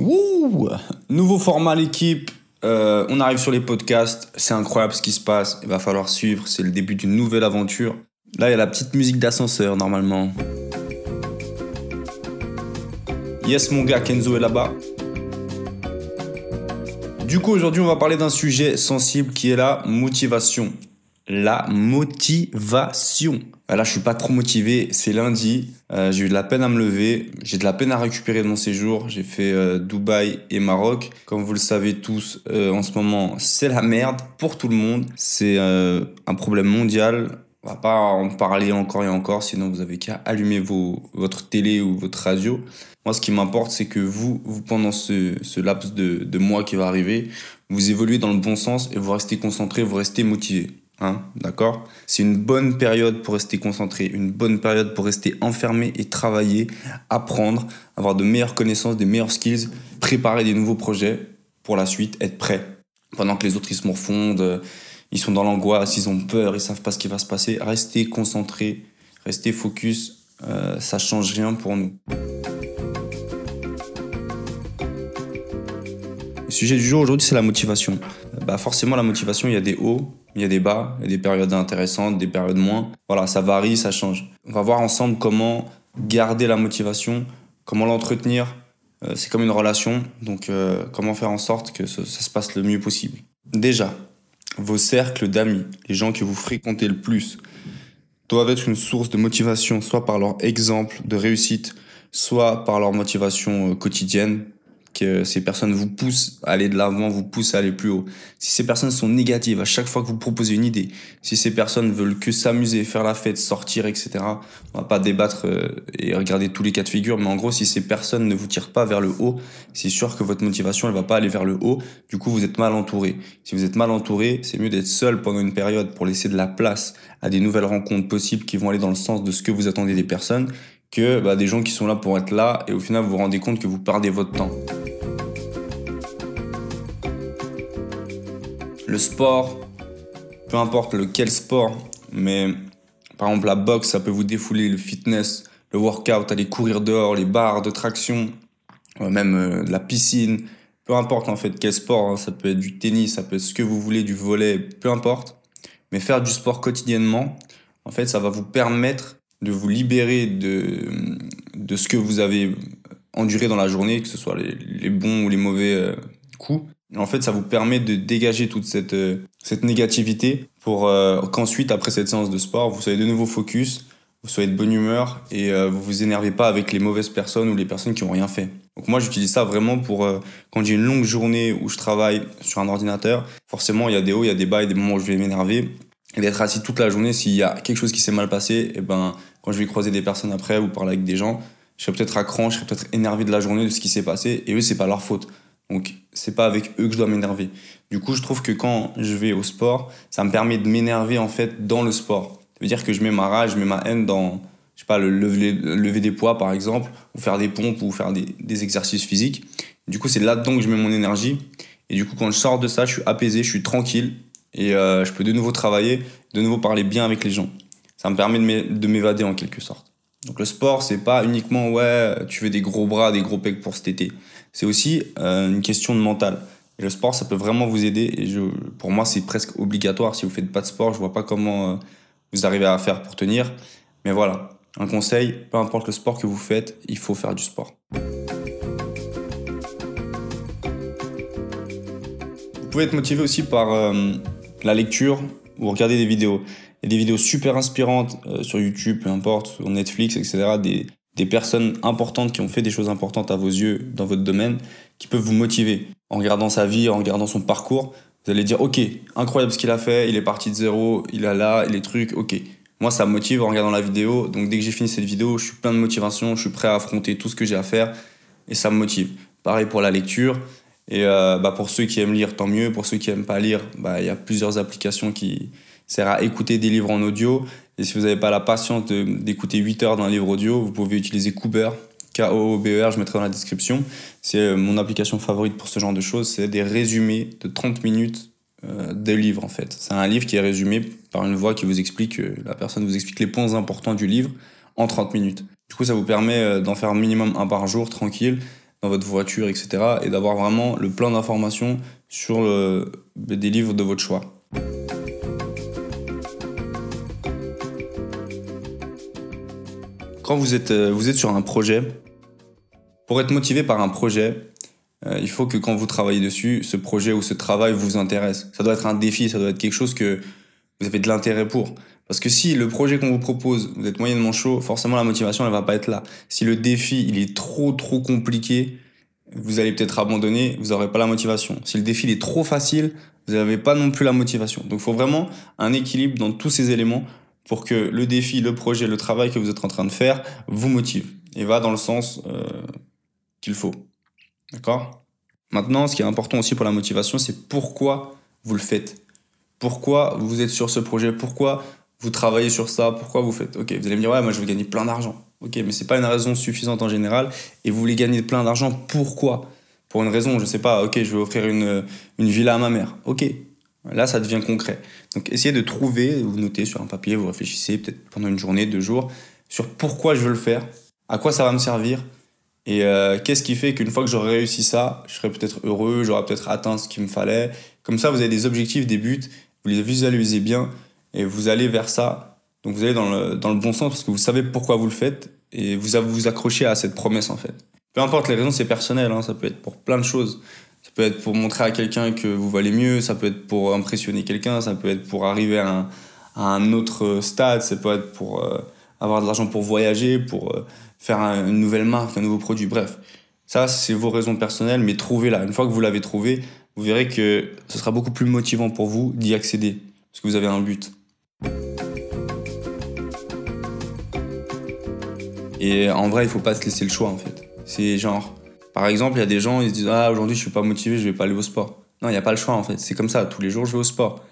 Wouh Nouveau format l'équipe. Euh, on arrive sur les podcasts. C'est incroyable ce qui se passe. Il va falloir suivre. C'est le début d'une nouvelle aventure. Là, il y a la petite musique d'ascenseur normalement. Yes, mon gars, Kenzo est là-bas. Du coup, aujourd'hui, on va parler d'un sujet sensible qui est la motivation. La motivation. Ah, là, je suis pas trop motivé. C'est lundi. Euh, j'ai eu de la peine à me lever. J'ai de la peine à récupérer de mon séjour. J'ai fait euh, Dubaï et Maroc. Comme vous le savez tous, euh, en ce moment, c'est la merde pour tout le monde. C'est un problème mondial. On va pas en parler encore et encore, sinon vous avez qu'à allumer votre télé ou votre radio. Moi, ce qui m'importe, c'est que vous, pendant ce, ce laps de, de mois qui va arriver, vous évoluez dans le bon sens et vous restez concentré, vous restez motivé. Hein, d'accord? C'est une bonne période pour rester concentré, une bonne période pour rester enfermé et travailler, apprendre, avoir de meilleures connaissances, des meilleures skills, préparer des nouveaux projets pour la suite, être prêt. Pendant que les autres ils se morfondent, ils sont dans l'angoisse, ils ont peur, ils savent pas ce qui va se passer. Restez concentré, restez focus, euh, ça change rien pour nous. Le sujet du jour aujourd'hui, c'est la motivation. Bah forcément, la motivation, il y a des hauts, il y a des bas, il y a des périodes intéressantes, des périodes moins. Voilà, ça varie, ça change. On va voir ensemble comment garder la motivation, comment l'entretenir. Euh, c'est comme une relation, donc euh, comment faire en sorte que ça, se passe le mieux possible. Déjà, vos cercles d'amis, les gens que vous fréquentez le plus, doivent être une source de motivation, soit par leur exemple de réussite, soit par leur motivation euh, quotidienne, que ces personnes vous poussent à aller de l'avant, vous poussent à aller plus haut. Si ces personnes sont négatives à chaque fois que vous proposez une idée, si ces personnes veulent que s'amuser, faire la fête, sortir, etc., on va pas débattre euh, et regarder tous les cas de figure, mais en gros, si ces personnes ne vous tirent pas vers le haut, c'est sûr que votre motivation, elle va pas aller vers le haut. Du coup, vous êtes mal entouré. Si vous êtes mal entouré, c'est mieux d'être seul pendant une période pour laisser de la place à des nouvelles rencontres possibles qui vont aller dans le sens de ce que vous attendez des personnes que bah, des gens qui sont là pour être là et au final vous vous rendez compte que vous perdez votre temps. Le sport, peu importe lequel sport, mais par exemple la boxe, ça peut vous défouler, le fitness, le workout, aller courir dehors, les barres de traction, euh, même euh, la piscine, peu importe en fait quel sport, hein, ça peut être du tennis, ça peut être ce que vous voulez, du volet, peu importe. Mais faire du sport quotidiennement, en fait, ça va vous permettre de vous libérer de, de ce que vous avez enduré dans la journée, que ce soit les, bons ou les mauvais euh, coups. En fait, ça vous permet de dégager toute cette, euh, cette négativité pour euh, qu'ensuite, après cette séance de sport, vous soyez de nouveau focus, vous soyez de bonne humeur et vous vous énervez pas avec les mauvaises personnes ou les personnes qui ont rien fait. Donc moi, j'utilise ça vraiment pour quand j'ai une longue journée où je travaille sur un ordinateur. Forcément, il y a des hauts, il y a des bas, il y a des moments où je vais m'énerver et d'être assis toute la journée. S'il y a quelque chose qui s'est mal passé, et eh ben quand je vais croiser des personnes après ou parler avec des gens, je serai peut-être à je serai peut-être énervé de la journée, de ce qui s'est passé, et eux, c'est pas leur faute. Donc, c'est pas avec eux que je dois m'énerver. Du coup, je trouve que quand je vais au sport, ça me permet de m'énerver, en fait, dans le sport. Ça veut dire que je mets ma rage, je mets ma haine dans, je sais pas, le lever, des poids, par exemple, ou faire des pompes, ou faire des, des exercices physiques. Du coup, c'est là-dedans que je mets mon énergie. Et du coup, quand je sors de ça, je suis apaisé, je suis tranquille, et euh, je peux de nouveau travailler, de nouveau parler bien avec les gens ça me permet de m'évader en quelque sorte. Donc le sport, c'est pas uniquement ouais, tu veux des gros bras, des gros pecs pour cet été. C'est aussi euh, une question de mental. Et le sport, ça peut vraiment vous aider. Et je, pour moi, c'est presque obligatoire. Si vous faites pas de sport, je vois pas comment euh, vous arrivez à faire pour tenir. Mais voilà, un conseil, peu importe le sport que vous faites, il faut faire du sport. Vous pouvez être motivé aussi par euh, la lecture ou regarder des vidéos. Il des vidéos super inspirantes euh, sur YouTube, peu importe, sur Netflix, etc. Des, des personnes importantes qui ont fait des choses importantes à vos yeux dans votre domaine, qui peuvent vous motiver. En regardant sa vie, en regardant son parcours, vous allez dire, ok, incroyable ce qu'il a fait, il est parti de zéro, il a là, les trucs, ok. Moi, ça me motive en regardant la vidéo. Donc, dès que j'ai fini cette vidéo, je suis plein de motivation, je suis prêt à affronter tout ce que j'ai à faire et ça me motive. Pareil pour la lecture. Et euh, bah, pour ceux qui aiment lire, tant mieux. Pour ceux qui aiment pas lire, bah, il y a plusieurs applications qui, sert à écouter des livres en audio. Et si vous n'avez pas la patience d'écouter 8 heures d'un livre audio, vous pouvez utiliser Cooper, K-O-O-B-E-R, je mettrai dans la description. C'est euh, mon application favorite pour ce genre de choses. C'est des résumés de 30 minutes euh, de livres en fait. C'est un livre qui est résumé par une voix qui vous explique, euh, la personne vous explique les points importants du livre en 30 minutes. Du coup, ça vous permet d'en faire minimum un par jour, tranquille, dans votre voiture, etc. Et d'avoir vraiment le plein d'informations sur le, des livres de votre choix. Quand vous êtes, euh, vous êtes sur un projet, pour être motivé par un projet, euh, il faut que quand vous travaillez dessus, ce projet ou ce travail vous intéresse. Ça doit être un défi, ça doit être quelque chose que vous avez de l'intérêt pour. Parce que si le projet qu'on vous propose, vous êtes moyennement chaud, forcément la motivation elle va pas être là. Si le défi il est trop trop compliqué, vous allez peut-être abandonner, vous n'aurez pas la motivation. Si le défi il est trop facile, vous n'avez pas non plus la motivation. Donc il faut vraiment un équilibre dans tous ces éléments pour que le défi, le projet, le travail que vous êtes en train de faire vous motive et va dans le sens euh, qu'il faut. D'accord? Maintenant, ce qui est important aussi pour la motivation, c'est pourquoi vous le faites. Pourquoi vous êtes sur ce projet? Pourquoi vous travaillez sur ça? Pourquoi vous faites? Ok, vous allez me dire, ouais, moi je veux gagner plein d'argent. Ok, mais c'est pas une raison suffisante en général. Et vous voulez gagner plein d'argent, pourquoi? Pour une raison, je sais pas, ok, je vais offrir une, une villa à ma mère. Ok, là ça devient concret. Donc essayez de trouver, vous notez sur un papier, vous réfléchissez peut-être pendant une journée, deux jours, sur pourquoi je veux le faire, à quoi ça va me servir, et euh, qu'est-ce qui fait qu'une fois que j'aurai réussi ça, je serai peut-être heureux, j'aurai peut-être atteint ce qu'il me fallait. Comme ça, vous avez des objectifs, des buts, vous les visualisez bien et vous allez vers ça. Donc vous allez dans le, dans le bon sens parce que vous savez pourquoi vous le faites et vous vous accrochez à cette promesse en fait. Peu importe les raisons, c'est personnel, hein, ça peut être pour plein de choses. Peut être pour montrer à quelqu'un que vous valez mieux, ça peut être pour impressionner quelqu'un, ça peut être pour arriver à un, autre stade, ça peut être pour euh, avoir de l'argent pour voyager, pour euh, faire une nouvelle marque, un nouveau produit, bref. Ça, c'est vos raisons personnelles, mais trouvez-la. Une fois que vous l'avez trouvé, vous verrez que ce sera beaucoup plus motivant pour vous d'y accéder, parce que vous avez un but. Et en vrai, il faut pas se laisser le choix, en fait. C'est genre, par exemple, il y a des gens, ils se disent Ah, aujourd'hui, je suis pas motivé, je vais pas aller au sport. Non, il n'y a pas le choix, en fait. C'est comme ça. Tous les jours, je vais au sport.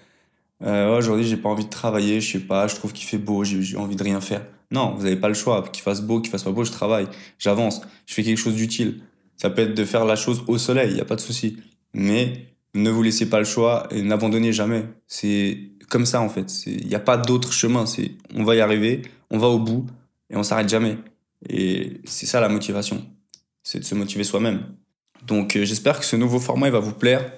Euh, aujourd'hui, j'ai pas envie de travailler, je sais pas, je trouve qu'il fait beau, j'ai envie de rien faire. Non, vous n'avez pas le choix. Qu'il fasse beau, qu'il fasse pas beau, je travaille, j'avance, je fais quelque chose d'utile. Ça peut être de faire la chose au soleil, il n'y a pas de souci. Mais ne vous laissez pas le choix et n'abandonnez jamais. C'est comme ça en fait. Il n'y a pas d'autre chemin. On va y arriver, on va au bout et on s'arrête jamais. Et c'est ça la motivation. C'est de se motiver soi-même. Donc euh, j'espère que ce nouveau format il va vous plaire.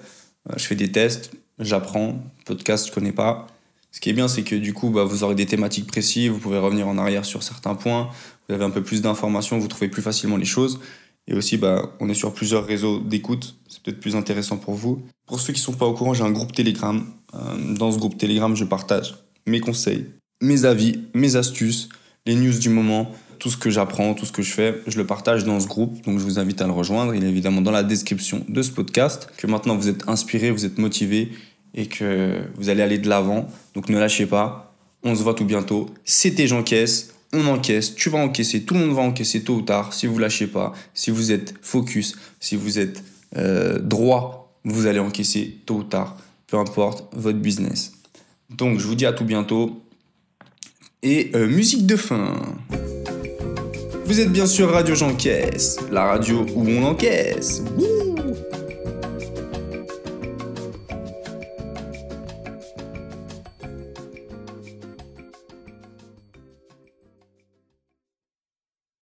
Euh, je fais des tests, j'apprends. Podcast, je connais pas. Ce qui est bien, c'est que du coup, bah, vous aurez des thématiques précises, vous pouvez revenir en arrière sur certains points, vous avez un peu plus d'informations, vous trouvez plus facilement les choses. Et aussi, bah, on est sur plusieurs réseaux d'écoute, c'est peut-être plus intéressant pour vous. Pour ceux qui ne sont pas au courant, j'ai un groupe Telegram. Euh, dans ce groupe Telegram, je partage mes conseils, mes avis, mes astuces, les news du moment, tout ce que j'apprends, tout ce que je fais, je le partage dans ce groupe. Donc je vous invite à le rejoindre. Il est évidemment dans la description de ce podcast. Que maintenant vous êtes inspiré, vous êtes motivé et que vous allez aller de l'avant. Donc ne lâchez pas. On se voit tout bientôt. C'était j'encaisse. On encaisse, tu vas encaisser, tout le monde va encaisser tôt ou tard. Si vous lâchez pas, si vous êtes focus, si vous êtes euh, droit, vous allez encaisser tôt ou tard, peu importe votre business. Donc je vous dis à tout bientôt. Et euh, musique de fin. Vous êtes bien sûr Radio J'encaisse, la radio où on encaisse.